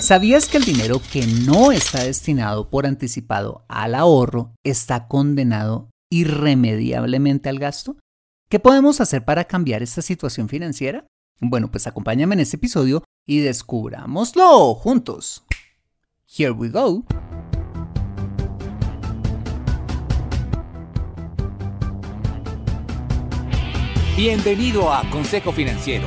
¿Sabías que el dinero que no está destinado por anticipado al ahorro está condenado irremediablemente al gasto? ¿Qué podemos hacer para cambiar esta situación financiera? Bueno, pues acompáñame en este episodio y descubrámoslo juntos. Here we go. Bienvenido a Consejo Financiero,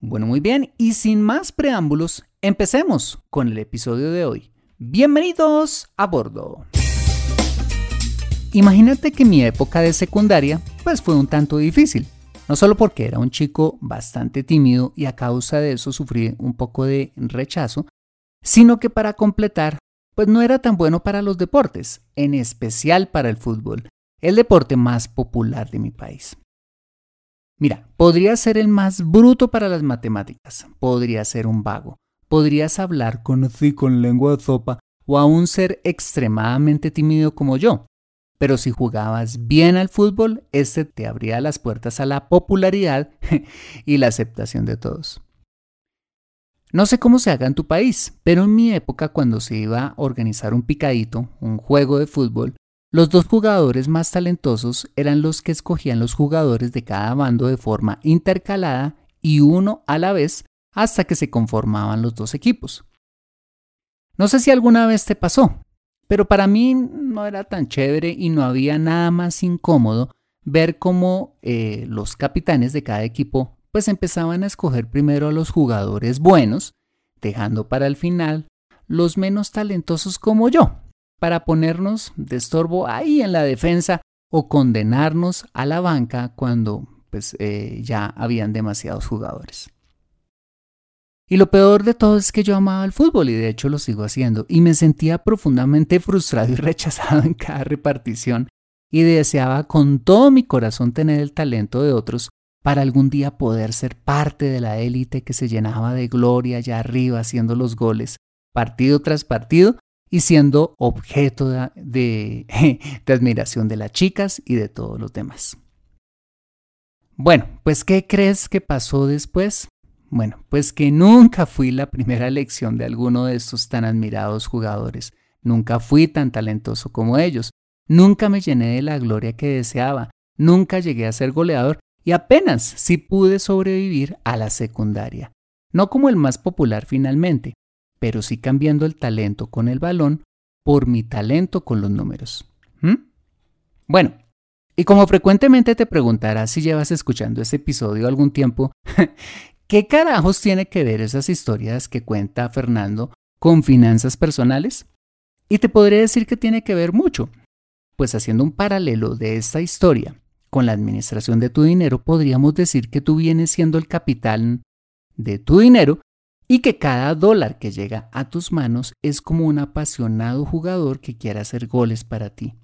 Bueno, muy bien, y sin más preámbulos, empecemos con el episodio de hoy. Bienvenidos a bordo. Imagínate que mi época de secundaria pues fue un tanto difícil, no solo porque era un chico bastante tímido y a causa de eso sufrí un poco de rechazo, sino que para completar, pues no era tan bueno para los deportes, en especial para el fútbol, el deporte más popular de mi país. Mira, podrías ser el más bruto para las matemáticas, podrías ser un vago, podrías hablar con con lengua de sopa o aún ser extremadamente tímido como yo. Pero si jugabas bien al fútbol, este te abría las puertas a la popularidad y la aceptación de todos. No sé cómo se haga en tu país, pero en mi época cuando se iba a organizar un picadito, un juego de fútbol, los dos jugadores más talentosos eran los que escogían los jugadores de cada bando de forma intercalada y uno a la vez hasta que se conformaban los dos equipos. No sé si alguna vez te pasó, pero para mí no era tan chévere y no había nada más incómodo ver cómo eh, los capitanes de cada equipo pues empezaban a escoger primero a los jugadores buenos, dejando para el final los menos talentosos como yo, para ponernos de estorbo ahí en la defensa o condenarnos a la banca cuando pues eh, ya habían demasiados jugadores. Y lo peor de todo es que yo amaba el fútbol y de hecho lo sigo haciendo y me sentía profundamente frustrado y rechazado en cada repartición y deseaba con todo mi corazón tener el talento de otros para algún día poder ser parte de la élite que se llenaba de gloria allá arriba haciendo los goles, partido tras partido, y siendo objeto de, admiración de las chicas y de todos los demás. Bueno, pues ¿qué crees que pasó después? Bueno, pues que nunca fui la primera elección de alguno de estos tan admirados jugadores. Nunca fui tan talentoso como ellos. Nunca me llené de la gloria que deseaba. Nunca llegué a ser goleador y apenas sí pude sobrevivir a la secundaria. No como el más popular finalmente, pero sí cambiando el talento con el balón por mi talento con los números. ¿Mm? Bueno, y como frecuentemente te preguntarás si llevas escuchando este episodio algún tiempo, ¿qué carajos tiene que ver esas historias que cuenta Fernando con finanzas personales? Y te podría decir que tiene que ver mucho, pues haciendo un paralelo de esta historia con la administración de tu dinero, podríamos decir que tú vienes siendo el capitán de tu dinero y que cada dólar que llega a tus manos es como un apasionado jugador que quiere hacer goles para ti.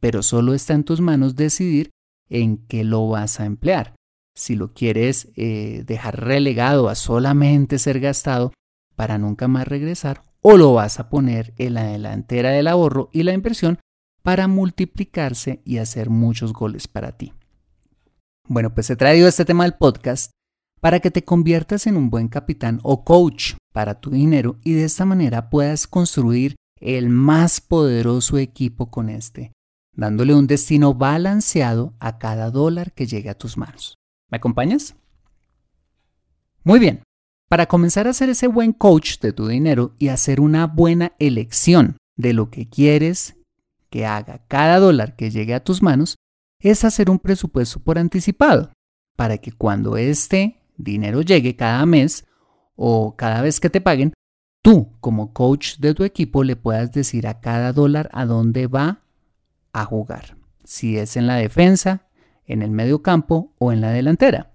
Pero solo está en tus manos decidir en qué lo vas a emplear. Si lo quieres eh, dejar relegado a solamente ser gastado para nunca más regresar o lo vas a poner en la delantera del ahorro y la inversión para multiplicarse y hacer muchos goles para ti. Bueno, pues he traído este tema al podcast para que te conviertas en un buen capitán o coach para tu dinero y de esta manera puedas construir el más poderoso equipo con este, dándole un destino balanceado a cada dólar que llegue a tus manos. ¿Me acompañas? Muy bien, para comenzar a ser ese buen coach de tu dinero y hacer una buena elección de lo que quieres que haga cada dólar que llegue a tus manos, es hacer un presupuesto por anticipado, para que cuando este dinero llegue cada mes o cada vez que te paguen, tú como coach de tu equipo le puedas decir a cada dólar a dónde va a jugar, si es en la defensa, en el medio campo o en la delantera.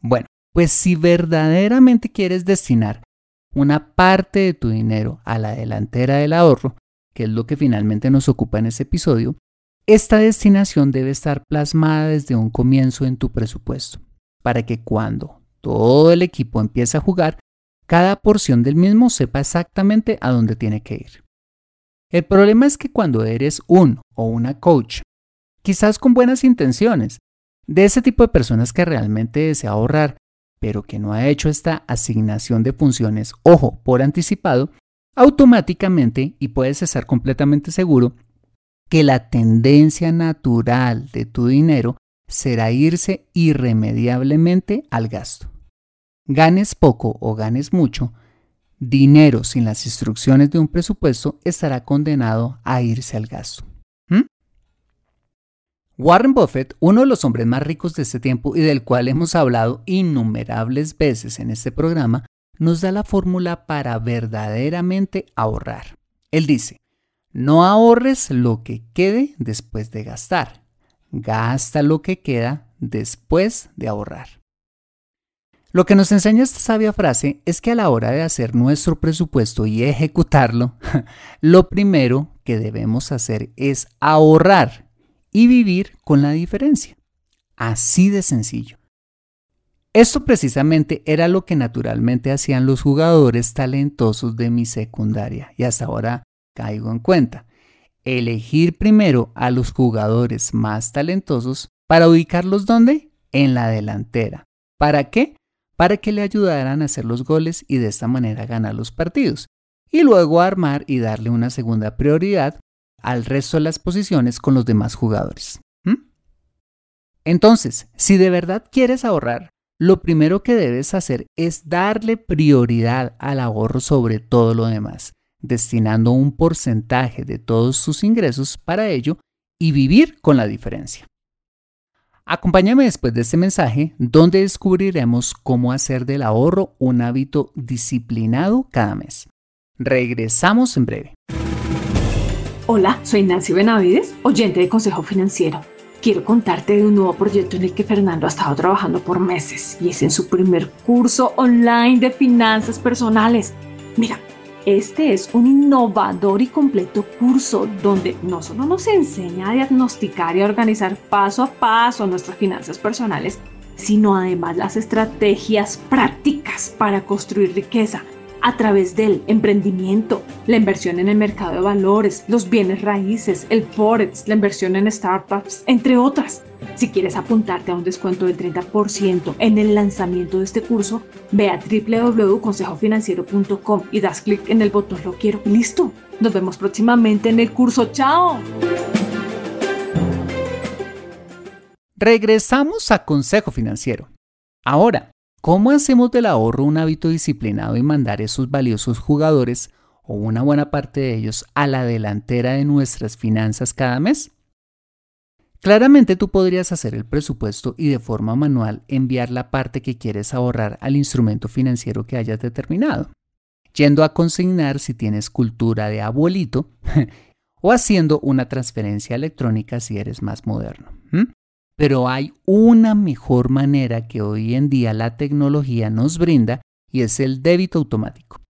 Bueno, pues si verdaderamente quieres destinar una parte de tu dinero a la delantera del ahorro, que es lo que finalmente nos ocupa en este episodio, esta destinación debe estar plasmada desde un comienzo en tu presupuesto, para que cuando todo el equipo empiece a jugar, cada porción del mismo sepa exactamente a dónde tiene que ir. El problema es que cuando eres un o una coach, quizás con buenas intenciones, de ese tipo de personas que realmente desea ahorrar, pero que no ha hecho esta asignación de funciones, ojo, por anticipado, automáticamente, y puedes estar completamente seguro, que la tendencia natural de tu dinero será irse irremediablemente al gasto. Ganes poco o ganes mucho, dinero sin las instrucciones de un presupuesto estará condenado a irse al gasto. Warren Buffett, uno de los hombres más ricos de este tiempo y del cual hemos hablado innumerables veces en este programa, nos da la fórmula para verdaderamente ahorrar. Él dice, no ahorres lo que quede después de gastar, gasta lo que queda después de ahorrar. Lo que nos enseña esta sabia frase es que a la hora de hacer nuestro presupuesto y ejecutarlo, lo primero que debemos hacer es ahorrar y vivir con la diferencia. Así de sencillo. Esto precisamente era lo que naturalmente hacían los jugadores talentosos de mi secundaria y hasta ahora caigo en cuenta. Elegir primero a los jugadores más talentosos para ubicarlos donde? En la delantera. ¿Para qué? Para que le ayudaran a hacer los goles y de esta manera ganar los partidos. Y luego armar y darle una segunda prioridad al resto de las posiciones con los demás jugadores. Entonces, si de verdad quieres ahorrar, lo primero que debes hacer es darle prioridad al ahorro sobre todo lo demás, destinando un porcentaje de todos tus ingresos para ello y vivir con la diferencia. Acompáñame después de este mensaje donde descubriremos cómo hacer del ahorro un hábito disciplinado cada mes. Regresamos en breve. Hola, soy Nancy Benavides, oyente de Consejo Financiero. Quiero contarte de un nuevo proyecto en el que Fernando ha estado trabajando por meses y es en su primer curso online de finanzas personales. Mira, este es un innovador y completo curso donde no solo nos enseña a diagnosticar y a organizar paso a paso nuestras finanzas personales, sino además las estrategias prácticas para construir riqueza a través del emprendimiento, la inversión en el mercado de valores, los bienes raíces, el forex, la inversión en startups, entre otras. Si quieres apuntarte a un descuento del 30% en el lanzamiento de este curso, ve a www.consejofinanciero.com y das clic en el botón Lo quiero. listo. Nos vemos próximamente en el curso. ¡Chao! Regresamos a Consejo Financiero. Ahora, ¿Cómo hacemos del ahorro un hábito disciplinado y mandar esos valiosos jugadores o una buena parte de ellos a la delantera de nuestras finanzas cada mes? Claramente tú podrías hacer el presupuesto y de forma manual enviar la parte que quieres ahorrar al instrumento financiero que hayas determinado. yendo a consignar si tienes cultura de abuelito o haciendo una transferencia electrónica si eres más moderno. Pero hay una mejor manera que hoy en día la tecnología nos brinda y es el débito automático.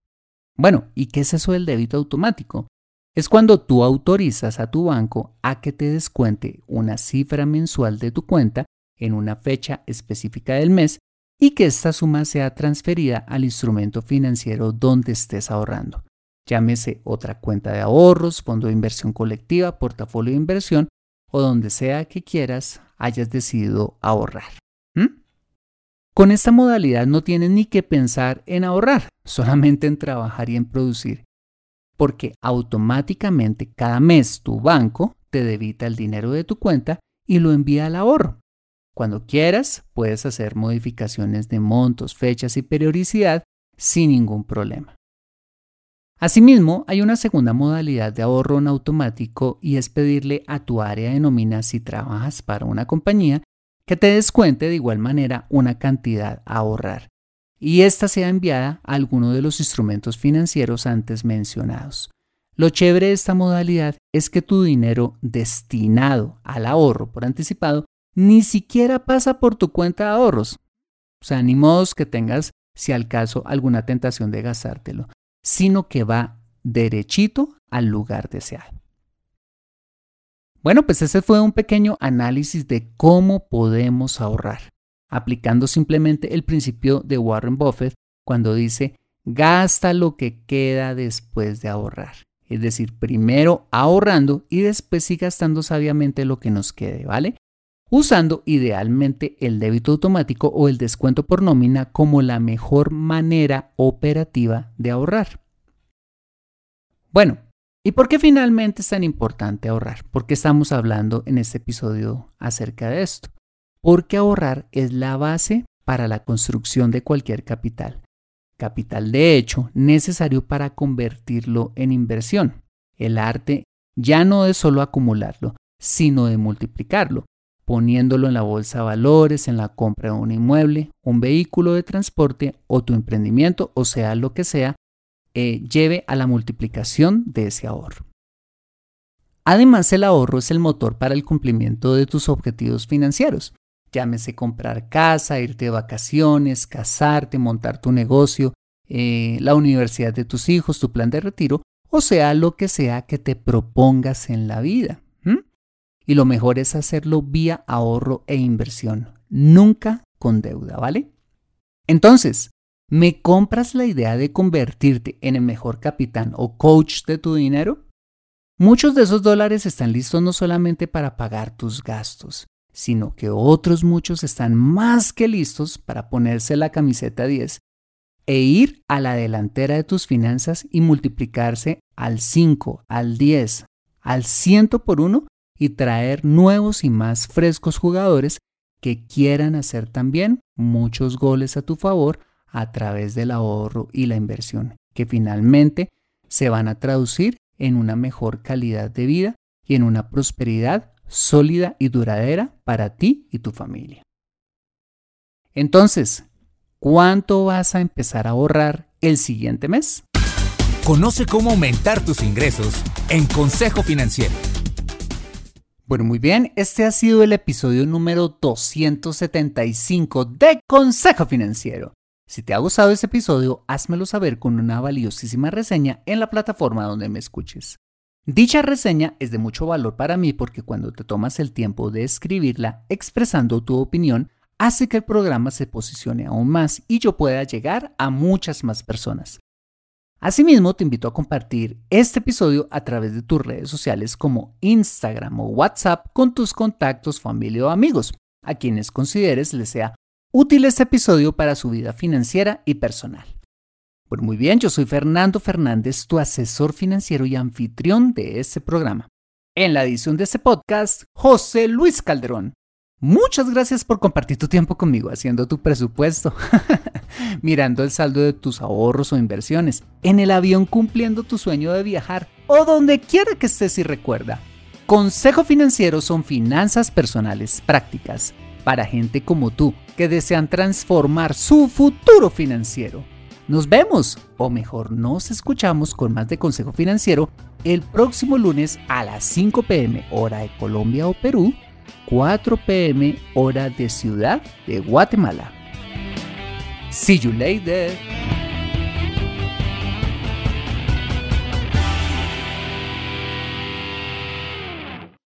Bueno, ¿y qué es eso del débito automático? Es cuando tú autorizas a tu banco a que te descuente una cifra mensual de tu cuenta en una fecha específica del mes y que esta suma sea transferida al instrumento financiero donde estés ahorrando. Llámese otra cuenta de ahorros, fondo de inversión colectiva, portafolio de inversión o donde sea que quieras hayas decidido ahorrar. Con esta modalidad no tienes ni que pensar en ahorrar, solamente en trabajar y en producir porque automáticamente cada mes tu banco te debita el dinero de tu cuenta y lo envía al ahorro. Cuando quieras, puedes hacer modificaciones de montos, fechas y periodicidad sin ningún problema. Asimismo, hay una segunda modalidad de ahorro en automático y es pedirle a tu área de nómina si trabajas para una compañía que te descuente de igual manera una cantidad a ahorrar y ésta sea enviada a alguno de los instrumentos financieros antes mencionados. Lo chévere de esta modalidad es que tu dinero destinado al ahorro por anticipado ni siquiera pasa por tu cuenta de ahorros. O sea, ni modos que tengas, si al caso, alguna tentación de gastártelo, sino que va derechito al lugar deseado. Bueno, pues ese fue un pequeño análisis de cómo podemos ahorrar aplicando simplemente el principio de Warren Buffett cuando dice gasta lo que queda después de ahorrar. Es decir, primero ahorrando y después sí gastando sabiamente lo que nos quede, ¿vale? Usando idealmente el débito automático o el descuento por nómina como la mejor manera operativa de ahorrar. Bueno, ¿y por qué finalmente es tan importante ahorrar? ¿Por qué estamos hablando en este episodio acerca de esto? porque ahorrar es la base para la construcción de cualquier capital. Capital de hecho necesario para convertirlo en inversión. El arte ya no es solo acumularlo, sino de multiplicarlo, poniéndolo en la bolsa de valores, en la compra de un inmueble, un vehículo de transporte o tu emprendimiento, o sea, lo que sea, eh, lleve a la multiplicación de ese ahorro. Además, el ahorro es el motor para el cumplimiento de tus objetivos financieros. Llámese comprar casa, irte de vacaciones, casarte, montar tu negocio, eh, la universidad de tus hijos, tu plan de retiro, o sea, lo que sea que te propongas en la vida. Y lo mejor es hacerlo vía ahorro e inversión, nunca con deuda, ¿vale? Entonces, ¿me compras la idea de convertirte en el mejor capitán o coach de tu dinero? Muchos de esos dólares están listos no solamente para pagar tus gastos, sino que otros muchos están más que listos para ponerse la camiseta 10 e ir a la delantera de tus finanzas y multiplicarse al 5, al 10, al 100 por uno y traer nuevos y más frescos jugadores que quieran hacer también muchos goles a tu favor a través del ahorro y la inversión, que finalmente se van a traducir en una mejor calidad de vida y en una prosperidad sólida y duradera para ti y tu familia. Entonces, ¿cuánto vas a empezar a ahorrar el siguiente mes? Conoce cómo aumentar tus ingresos en Consejo Financiero. Bueno, muy bien, este ha sido el episodio número 275 de Consejo Financiero. Si te ha gustado este episodio, házmelo saber con una valiosísima reseña en la plataforma donde me escuches. Dicha reseña es de mucho valor para mí porque cuando te tomas el tiempo de escribirla expresando tu opinión, hace que el programa se posicione aún más y yo pueda llegar a muchas más personas. Asimismo, te invito a compartir este episodio a través de tus redes sociales como Instagram o WhatsApp con tus contactos, familia o amigos, a quienes consideres les sea útil este episodio para su vida financiera y personal. Bueno, muy bien, yo soy Fernando Fernández, tu asesor financiero y anfitrión de este programa. En la edición de este podcast, José Luis Calderón. Muchas gracias por compartir tu tiempo conmigo haciendo tu presupuesto, mirando el saldo de tus ahorros o inversiones, en el avión cumpliendo tu sueño de viajar o donde quiera que estés y recuerda. Consejo Financiero son finanzas personales prácticas para gente como tú que desean transformar su futuro financiero. Nos vemos, o mejor nos escuchamos con más de Consejo Financiero el próximo lunes a las 5 pm hora de Colombia o Perú 4 pm hora de Ciudad de Guatemala. See you later.